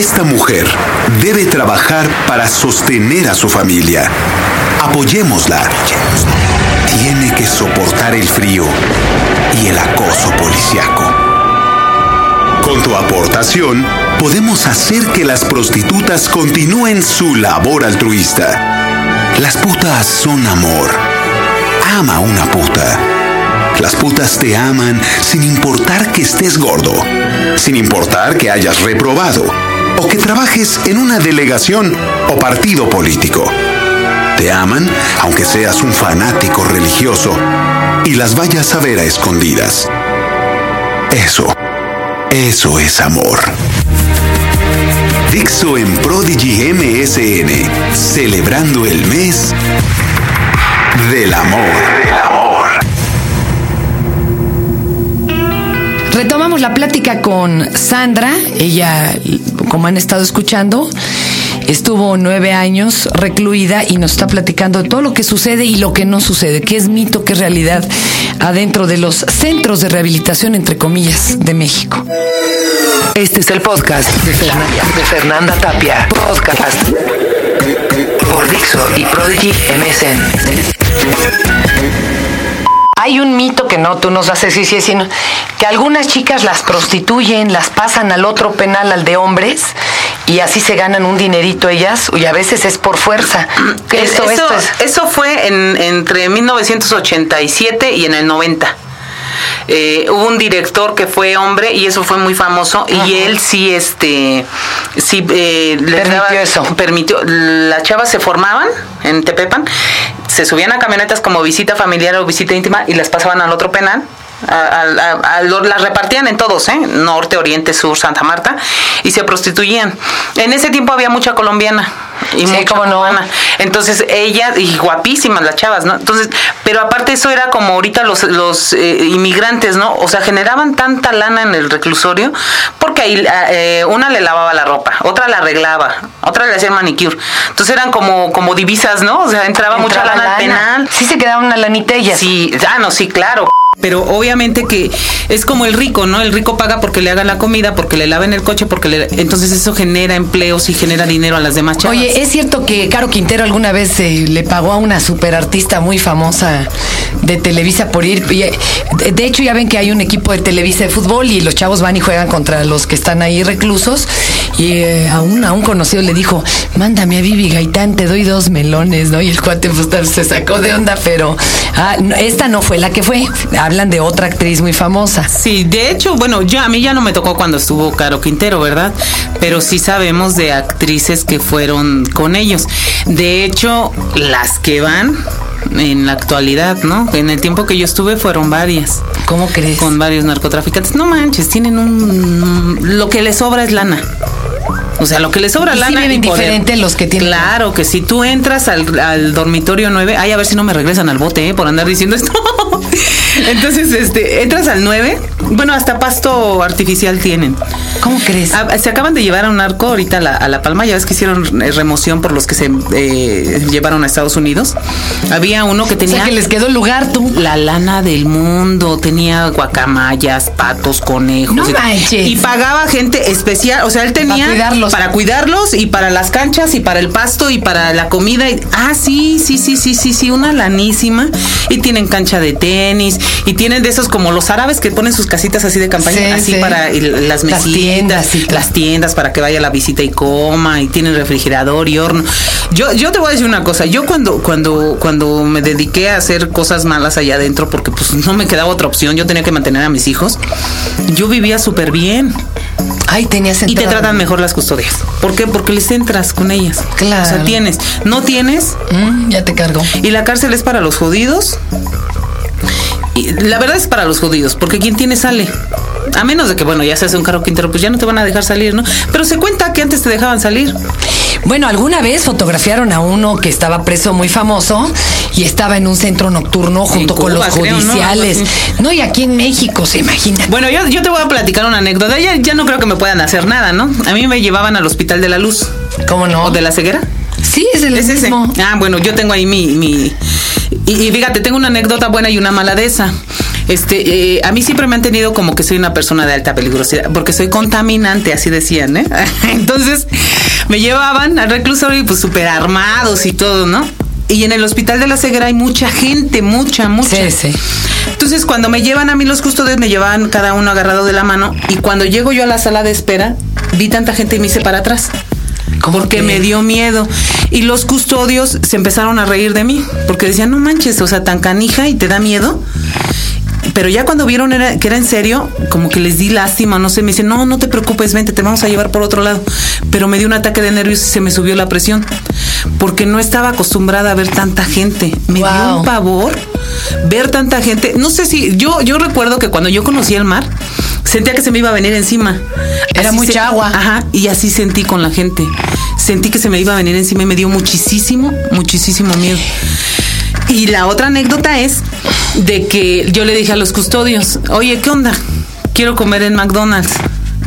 Esta mujer debe trabajar para sostener a su familia. Apoyémosla. Tiene que soportar el frío y el acoso policiaco. Con tu aportación, podemos hacer que las prostitutas continúen su labor altruista. Las putas son amor. Ama una puta. Las putas te aman sin importar que estés gordo, sin importar que hayas reprobado o que trabajes en una delegación o partido político. Te aman aunque seas un fanático religioso y las vayas a ver a escondidas. Eso, eso es amor. Dixo en Prodigy MSN, celebrando el mes del amor. Del amor. Retomamos la plática con Sandra. Ella, como han estado escuchando, estuvo nueve años recluida y nos está platicando todo lo que sucede y lo que no sucede, qué es mito, qué es realidad adentro de los centros de rehabilitación, entre comillas, de México. Este es el podcast de Fernanda, de Fernanda Tapia. Podcast por Dixo y Prodigy MSN. Hay un mito que no, tú nos haces sí, sí, sino que algunas chicas las prostituyen, las pasan al otro penal, al de hombres, y así se ganan un dinerito ellas, y a veces es por fuerza. Eso, eso, eso fue en, entre 1987 y en el 90. Eh, hubo un director que fue hombre y eso fue muy famoso y él sí este sí eh, permitió eso permitió las chavas se formaban en Tepepan se subían a camionetas como visita familiar o visita íntima y las pasaban al otro penal las repartían en todos, ¿eh? norte, oriente, sur, Santa Marta, y se prostituían. En ese tiempo había mucha colombiana y sí, mucha no. Entonces ella, y guapísimas las chavas, ¿no? Entonces, pero aparte eso era como ahorita los, los eh, inmigrantes, ¿no? O sea, generaban tanta lana en el reclusorio, porque ahí eh, una le lavaba la ropa, otra la arreglaba, otra le hacía manicure. Entonces eran como, como divisas, ¿no? O sea, entraba, mucha lana, al penal. Sí se quedaba una lanita ellas. Sí, ah, no, sí, claro pero obviamente que es como el rico, ¿no? El rico paga porque le hagan la comida, porque le laven el coche, porque le... entonces eso genera empleos y genera dinero a las demás chavas. Oye, es cierto que Caro Quintero alguna vez eh, le pagó a una superartista muy famosa de Televisa por ir. Eh, de hecho, ya ven que hay un equipo de Televisa de fútbol y los chavos van y juegan contra los que están ahí reclusos. Y eh, a, un, a un conocido le dijo, mándame a Vivi Gaitán, te doy dos melones, ¿no? Y el cuate pues, se sacó de onda, pero ah, esta no fue la que fue hablan de otra actriz muy famosa. Sí, de hecho, bueno, yo a mí ya no me tocó cuando estuvo Caro Quintero, ¿verdad? Pero sí sabemos de actrices que fueron con ellos. De hecho, las que van en la actualidad, ¿no? En el tiempo que yo estuve fueron varias. ¿Cómo crees? Con varios narcotraficantes. No manches, tienen un... Lo que les sobra es lana. O sea, lo que les sobra ¿Y lana. Sí diferente los que tienen. Claro, que si tú entras al, al, dormitorio 9, ay, a ver si no me regresan al bote, ¿eh? Por andar diciendo esto. Entonces, este, entras al 9, bueno, hasta pasto artificial tienen. ¿Cómo crees? Ah, se acaban de llevar a un arco ahorita a la, a la, Palma, ya ves que hicieron eh, remoción por los que se eh, llevaron a Estados Unidos. Había uno que tenía... O sea, que les quedó el lugar, tú. La lana del mundo, tenía guacamayas, patos, conejos. No y, manches. y pagaba gente especial, o sea, él tenía... Para cuidarlos. Para cuidarlos y para las canchas y para el pasto y para la comida. Y, ah, sí, sí, sí, sí, sí, sí, una lanísima. Y tienen cancha de tenis y tienen de esos como los árabes que ponen sus casitas así de campaña, Sí, así sí. para las mesitas, Las tiendas, sí, las tiendas para que vaya la visita y coma y tienen refrigerador y horno. Yo yo te voy a decir una cosa, yo cuando cuando cuando me dediqué a hacer cosas malas allá adentro porque pues no me quedaba otra opción, yo tenía que mantener a mis hijos. Yo vivía súper bien. Ay, tenías Y te tratan mejor las custodias. ¿Por qué? Porque les entras con ellas. Claro. O sea, tienes. No tienes. Mm, ya te cargo. Y la cárcel es para los jodidos. Y la verdad es para los jodidos, porque quien tiene sale. A menos de que, bueno, ya seas un carro quintero, pues ya no te van a dejar salir, ¿no? Pero se cuenta que antes te dejaban salir. Bueno, alguna vez fotografiaron a uno que estaba preso muy famoso y estaba en un centro nocturno junto con los creo, ¿no? judiciales. ¿no? y aquí en México, se imagina. Bueno, yo, yo te voy a platicar una anécdota. Ya, ya no creo que me puedan hacer nada, ¿no? A mí me llevaban al Hospital de la Luz. ¿Cómo no? ¿O de la ceguera? Sí, es el Es ese. mismo. Ah, bueno, yo tengo ahí mi... mi y, y fíjate, tengo una anécdota buena y una mala de esa. Este, eh, a mí siempre me han tenido como que soy una persona de alta peligrosidad, porque soy contaminante, así decían, ¿eh? Entonces, me llevaban al reclusorio y pues súper armados y todo, ¿no? Y en el hospital de la ceguera hay mucha gente, mucha, mucha. Sí, sí. Entonces, cuando me llevan a mí los custodios, me llevaban cada uno agarrado de la mano. Y cuando llego yo a la sala de espera, vi tanta gente y me hice para atrás. ¿Cómo Porque me dio miedo. Y los custodios se empezaron a reír de mí. Porque decían, no manches, o sea, tan canija y te da miedo. Pero ya cuando vieron era- que era en serio, como que les di lástima, no sé, me dicen, no, no te preocupes, vente, te vamos a llevar por otro lado. Pero me dio un ataque de nervios y se me subió la presión, porque no estaba acostumbrada a ver tanta gente. Me dio un pavor ver tanta gente. No sé si, yo, yo recuerdo que cuando yo conocí el mar, sentía que se me iba a venir encima. Era mucha se- agua. Ajá, y así sentí con la gente. Sentí que se me iba a venir encima y me dio muchísimo, muchísimo miedo. Y la otra anécdota es de que yo le dije a los custodios, oye, ¿qué onda? Quiero comer en McDonald's.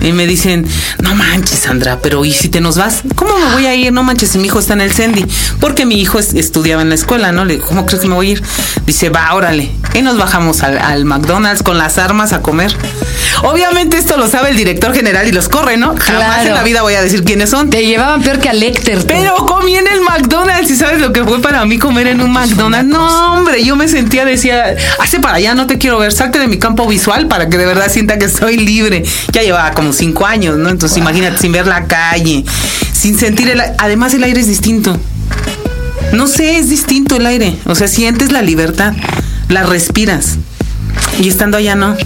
Y me dicen, no manches, Sandra, pero ¿y si te nos vas? ¿Cómo me voy a ir? No manches, si mi hijo está en el Sendy. Porque mi hijo es- estudiaba en la escuela, ¿no? Le digo, ¿cómo crees que me voy a ir? Dice, va, órale. Y nos bajamos al, al McDonald's con las armas a comer. Obviamente esto lo sabe el director general y los corre, ¿no? Jamás Claro. en la vida voy a decir quiénes son. Te llevaban peor que a Lecter. tú. Pero comí en el McDonald's y sabes lo que fue para mí comer en un McDonald's. No, hombre, yo me sentía, decía, hace para allá, no te quiero ver, salte de mi campo visual para que de verdad sienta que soy libre. Ya llevaba como cinco años, ¿no? Entonces imagínate, sin ver la calle, sin sentir el Además el aire es distinto. No sé, es distinto el aire. O sea, sientes la libertad, la respiras. Y estando allá no.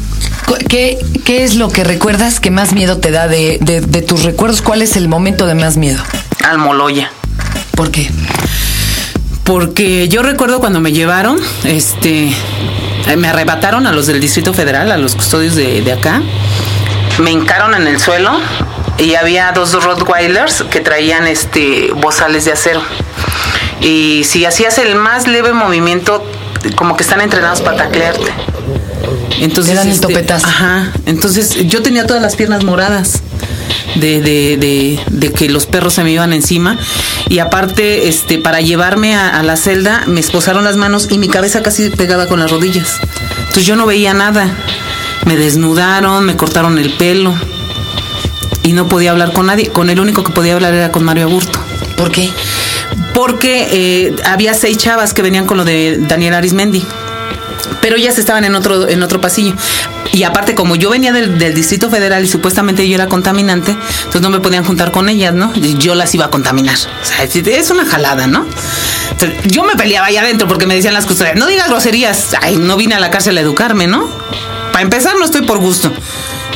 ¿Qué, ¿Qué es lo que recuerdas que más miedo te da de, de- de tus recuerdos? ¿Cuál es el momento de más miedo? Almoloya. ¿Por qué? Porque yo recuerdo cuando me llevaron, este, eh, me arrebataron a los del Distrito Federal, a los custodios de, de acá. Me hincaron en el suelo y había dos Rottweilers que traían este bozales de acero. Y si hacías el más leve movimiento, como que están entrenados para taclearte. Entonces, el este, topetazo. Ajá. Entonces yo tenía todas las piernas moradas de, de, de, de que los perros se me iban encima. Y aparte, este, para llevarme a, a la celda, me esposaron las manos y mi cabeza casi pegada con las rodillas. Entonces yo no veía nada. Me desnudaron, me cortaron el pelo. Y no podía hablar con nadie. Con el único que podía hablar era con Mario Aburto ¿Por qué? porque eh, había seis chavas que venían con lo de Daniel Arismendi. Pero ellas estaban en otro, en otro pasillo. Y aparte, como yo venía del, del Distrito Federal y supuestamente yo era contaminante, entonces no me podían juntar con ellas, ¿no? Y Yo las iba a contaminar. O sea, es- una jalada, ¿no? Entonces, yo me peleaba allá adentro porque me decían las custodias, no digas groserías. Ay, no vine a la cárcel a educarme, ¿no? Para empezar, no estoy por gusto.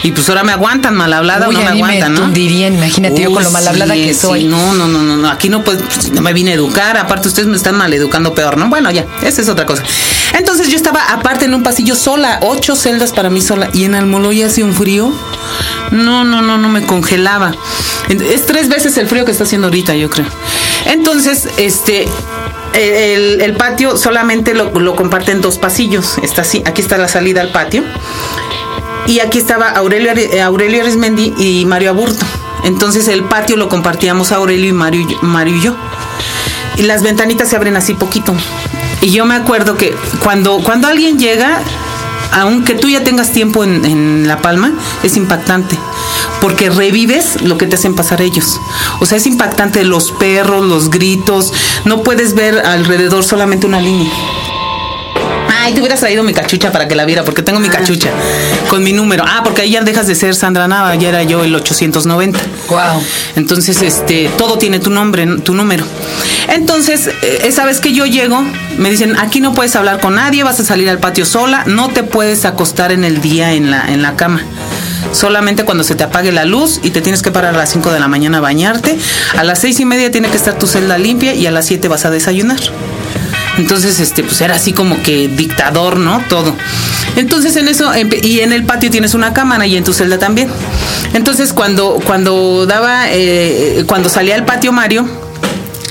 Y pues ahora me aguantan mal hablada o no me a mí me aguantan, ¿no? tundirían, imagínate yo con lo mal hablada que soy. No, no, no, no, no, aquí no, pues, no me vine a educar, aparte ustedes me están mal educando peor, ¿no? Bueno, ya, esa es otra cosa. Entonces yo estaba aparte en un pasillo sola, ocho celdas para mí sola, y en Almoloya hacía un frío. No, no, no, no me congelaba. Es tres veces el frío que está haciendo ahorita, yo creo. Entonces, este, el, el patio solamente lo, lo comparten dos pasillos. Está así, aquí está la salida al patio. Y aquí estaba Aurelio, eh, Aurelio Arismendi y Mario Aburto. Entonces el patio lo compartíamos Aurelio y Mario, Mario y yo. Y las ventanitas se abren así poquito. Y yo me acuerdo que cuando, cuando alguien llega, aunque tú ya tengas tiempo en, en La Palma, es impactante. Porque revives lo que te hacen pasar ellos. O sea, es impactante los perros, los gritos. No puedes ver alrededor solamente una línea. Ay, te hubieras traído mi cachucha para que la viera, porque tengo mi cachucha con mi número. Ah, porque ahí ya dejas de ser Sandra Nava, ya era yo el 890. Wow. Entonces, este, todo tiene tu nombre, tu número. Entonces, eh, esa vez que yo llego, me dicen, aquí no puedes hablar con nadie, vas a salir al patio sola, no te puedes acostar en el día en la, en la cama. Solamente cuando se te apague la luz y te tienes que parar a las 5 de la mañana a bañarte. A las seis y media tiene que estar tu celda limpia y a las 7 vas a desayunar. Entonces, este, pues era así como que dictador, ¿no? Todo. Entonces en eso, y en el patio tienes una cámara y en tu celda también. Entonces cuando, cuando daba, eh, cuando salía al patio Mario,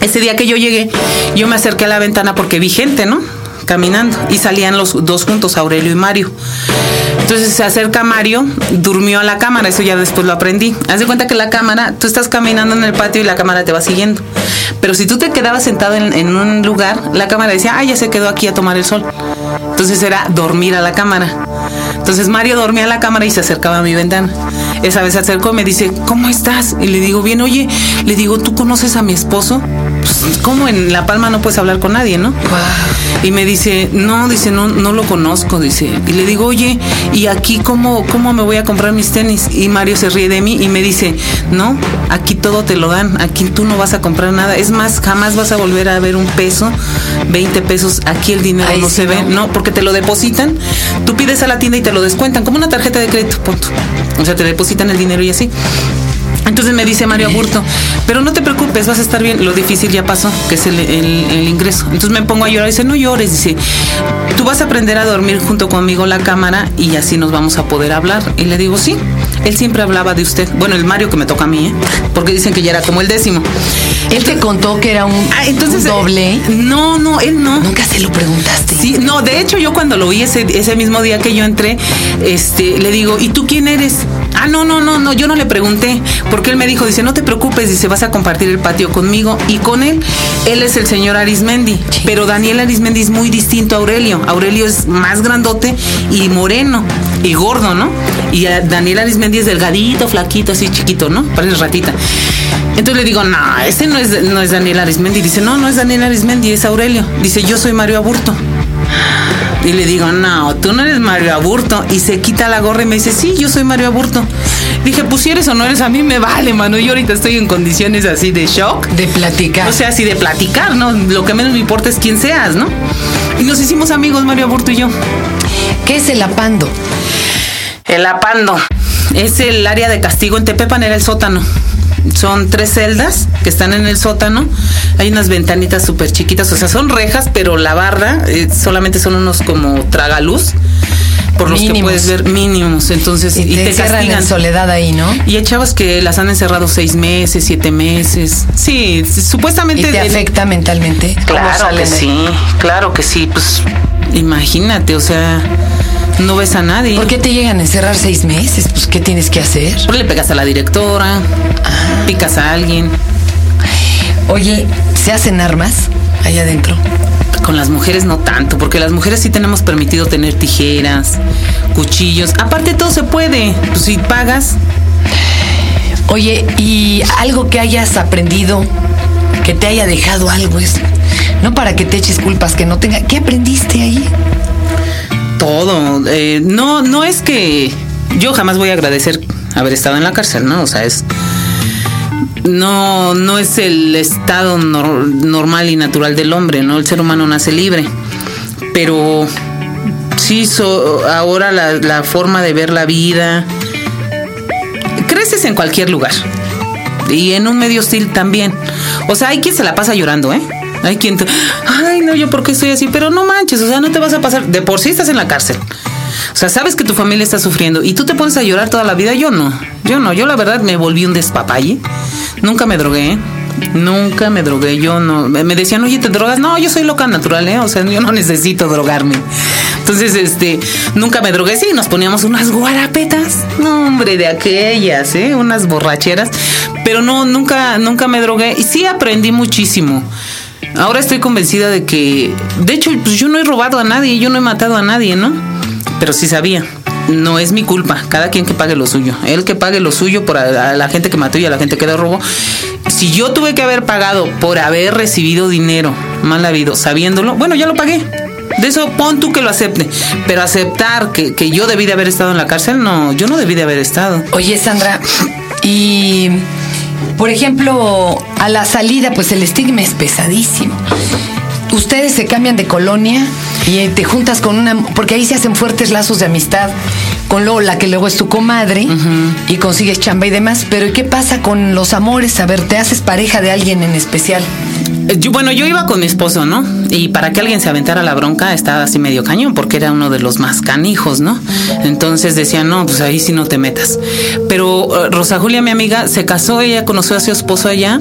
ese día que yo llegué, yo me acerqué a la ventana porque vi gente, ¿no? Caminando. Y salían los dos juntos, Aurelio y Mario. Entonces se acerca Mario, durmió a la cámara, eso ya después lo aprendí. Haz de cuenta que la cámara, tú estás caminando en el patio y la cámara te va siguiendo. Pero si tú te quedabas sentado en, en un lugar, la cámara decía, ah, ya se quedó aquí a tomar el sol. Entonces era dormir a la cámara. Entonces Mario dormía en la cámara y se acercaba a mi ventana. Esa vez se acercó y me dice, ¿cómo estás? Y le digo, bien, oye, le digo, ¿tú conoces a mi esposo? Pues, ¿cómo en La Palma no puedes hablar con nadie, no? Y me dice, no, dice, no, no lo conozco, dice. Y le digo, oye, ¿y aquí cómo, cómo me voy a comprar mis tenis? Y Mario se ríe de mí y me dice, no, aquí todo te lo dan, aquí tú no vas a comprar nada. Es más, jamás vas a volver a ver un peso, 20 pesos, aquí el dinero no se ve, no, porque te lo depositan, tú pides a la tienda y te lo descuentan, como una tarjeta de crédito, punto. O sea, te depositan el dinero y así. Entonces me dice Mario Aburto, pero no te preocupes, vas a estar bien. Lo difícil ya pasó, que es el, ingreso. Entonces me pongo a llorar. Dice, no llores. Dice, tú vas a aprender a dormir junto conmigo la cámara y así nos vamos a poder hablar. Y le digo, sí. Él siempre hablaba de usted. Bueno, el Mario que me toca a mí, ¿eh? porque dicen que ya era como el décimo. Él te contó que era un, ah, entonces, doble. no, no, él no. Nunca se lo preguntaste. Sí, no, de hecho yo cuando lo vi ese, ese mismo día que yo entré, este, le digo, ¿y tú quién eres? Ah, no, no, no, no, yo no le pregunté, porque él me dijo, dice, no te preocupes, dice, vas a compartir el patio conmigo y con él. Él es el señor Arismendi, pero Daniel Arismendi es muy distinto a Aurelio. Aurelio es más grandote y moreno y gordo, ¿no? Y Daniel Arismendi es delgadito, flaquito, así chiquito, ¿no? Parece ratita. Entonces le digo, no, ese no es, no es Daniel Arismendi. Dice, no, no es Daniel Arismendi, es Aurelio. Dice, yo soy Mario Aburto. Y le digo, no, tú no eres Mario Aburto. Y se quita la gorra y me dice, sí, yo soy Mario Aburto. Dije, pues si eres o no eres, a mí me vale, mano. Yo ahorita estoy en condiciones así de shock. De platicar. O sea, así de platicar, ¿no? Lo que menos me importa es quién seas, ¿no? Y nos hicimos amigos, Mario Aburto y yo. ¿Qué es el apando? El apando. Es el área de castigo en Tepepan, era el sótano. Son tres celdas que están en el sótano. Hay unas ventanitas súper chiquitas, o sea, son rejas, pero la barra eh, solamente son unos como tragaluz por los que puedes ver mínimos. Entonces, y, te, castigan. en soledad ahí, ¿no? Y hay chavas que las han encerrado seis meses, siete meses. Sí, supuestamente. ¿Y te afecta mentalmente? Claro que sí, claro que sí. Pues imagínate, o sea no ves a nadie. ¿Por qué te llegan a encerrar seis meses? Pues, ¿qué tienes que hacer? Pues le pegas a la directora, ah. picas a alguien. Oye, ¿se hacen armas allá adentro? Con las mujeres no tanto, porque las mujeres sí tenemos permitido tener tijeras, cuchillos. Aparte todo se puede, pues si pagas. Oye, ¿y algo que hayas aprendido, que te haya dejado algo es, no para que te eches culpas, que no tenga, ¿qué aprendiste ahí? Todo. Eh, no, no es que yo jamás voy a agradecer haber estado en la cárcel, ¿no? O sea, es no, no es el estado normal y natural del hombre, ¿no? El ser humano nace libre. Pero sí, ahora la, forma de ver la vida. Creces en cualquier lugar. Y en un medio hostil también. O sea, hay quien se la pasa llorando, ¿eh? Hay quien, ay, no, yo por qué estoy así, pero no manches, o sea, no te vas a pasar, de por sí estás en la cárcel. O sea, sabes que tu familia está sufriendo y tú te pones a llorar toda la vida. Yo no, yo no, yo la verdad me volví un despapalle. Nunca me drogué, nunca me drogué. Yo no, me decían, oye, ¿te drogas? No, yo soy loca natural, ¿eh? O sea, yo no necesito drogarme. Entonces, este, nunca me drogué. Sí, nos poníamos unas guarapetas, no, hombre, de aquellas, ¿eh? Unas borracheras. Pero no, nunca, nunca me drogué. Y sí aprendí muchísimo. Ahora estoy convencida de que, de hecho, pues yo no he robado a nadie, yo no he matado a nadie, ¿no? Pero sí sabía. No es mi culpa, cada quien que pague lo suyo. Él que pague lo suyo por a, la gente que mató y a la gente que le robó. Si yo tuve que haber pagado por haber recibido dinero mal habido, sabiéndolo, bueno, ya lo pagué. De eso pon tú que lo acepte. Pero aceptar que, que yo debí de haber estado en la cárcel, no, yo no debí de haber estado. Oye, Sandra, y por ejemplo, a la salida, pues el estigma es pesadísimo. Ustedes se cambian de colonia y te juntas con una, porque ahí se hacen fuertes lazos de amistad con Lola, que luego es tu comadre, y consigues chamba y demás. Pero ¿qué pasa con los amores? A ver, ¿te haces pareja de alguien en especial? Eh, bueno, yo iba con mi esposo, ¿no? Y para que alguien se aventara la bronca estaba así medio cañón, porque era uno de los más canijos, ¿no? Entonces decía, no, pues ahí sí no te metas. Pero eh, Rosa Julia, mi amiga, se casó, ella conoció a su esposo allá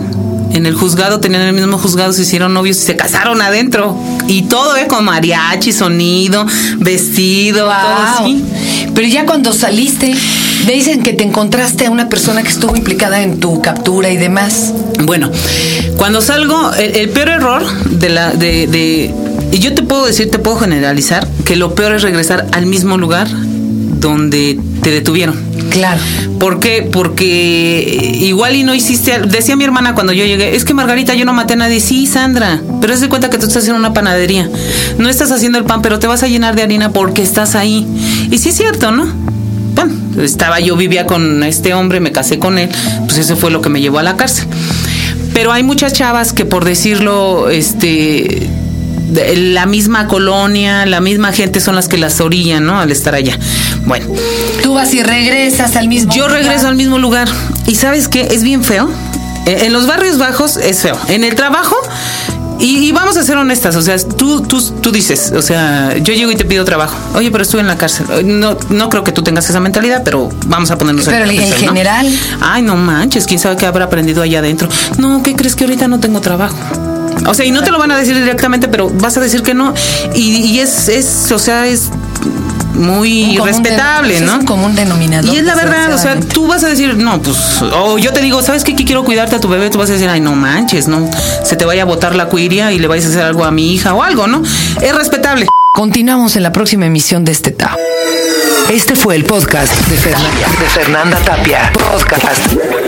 en el juzgado, tenían el mismo juzgado, se hicieron novios y se casaron adentro. Y todo, ¿eh? Con mariachi, sonido, vestido, todo así. Pero ya cuando saliste, me dicen que te encontraste a una persona que estuvo implicada en tu captura y demás. Bueno, cuando salgo, el, peor error de la. de, y yo te puedo decir, te puedo generalizar, que lo peor es regresar al mismo lugar donde te detuvieron. Claro. ¿Por qué? Porque igual y no hiciste. Decía mi hermana cuando yo llegué: Es que Margarita, yo no maté a nadie. Sí, Sandra. Pero es de cuenta que tú estás haciendo una panadería. No estás haciendo el pan, pero te vas a llenar de harina porque estás ahí. Y sí es cierto, ¿no? Bueno, estaba yo, vivía con este hombre, me casé con él. Pues eso fue lo que me llevó a la cárcel. Pero hay muchas chavas que, por decirlo, este la misma colonia, la misma gente son las que las orillan, ¿no? Al estar allá. Bueno, Tú vas y regresas al mismo yo lugar. regreso al mismo lugar. ¿Y sabes qué? Es bien feo. Eh, En los barrios bajos es feo. En el trabajo, y, y vamos a ser honestas, o sea, tú, tú, tú dices, o sea, yo llego y te pido trabajo. Oye, pero estuve en la cárcel. No, no creo que tú tengas esa mentalidad, pero vamos a ponernos Pero en contexto, ¿no? general. Ay, no manches, quién sabe qué habrá aprendido allá adentro. No, ¿qué crees que ahorita no tengo trabajo? O sea, y no te lo van a decir directamente, pero vas a decir que no. Y, y es, es, o sea, es muy respetable, ¿no? Es un común denominador. Y es la verdad, o sea, tú vas a decir, no, pues, o yo te digo, ¿sabes qué? Que quiero cuidarte a tu bebé, tú vas a decir, ay, no manches, no, se te vaya a botar la cuiria y le vayas a hacer algo a mi hija o algo, ¿no? Es respetable. Continuamos en la próxima emisión de este TAO. Este fue el podcast de Fernanda, de Fernanda Tapia. Podcast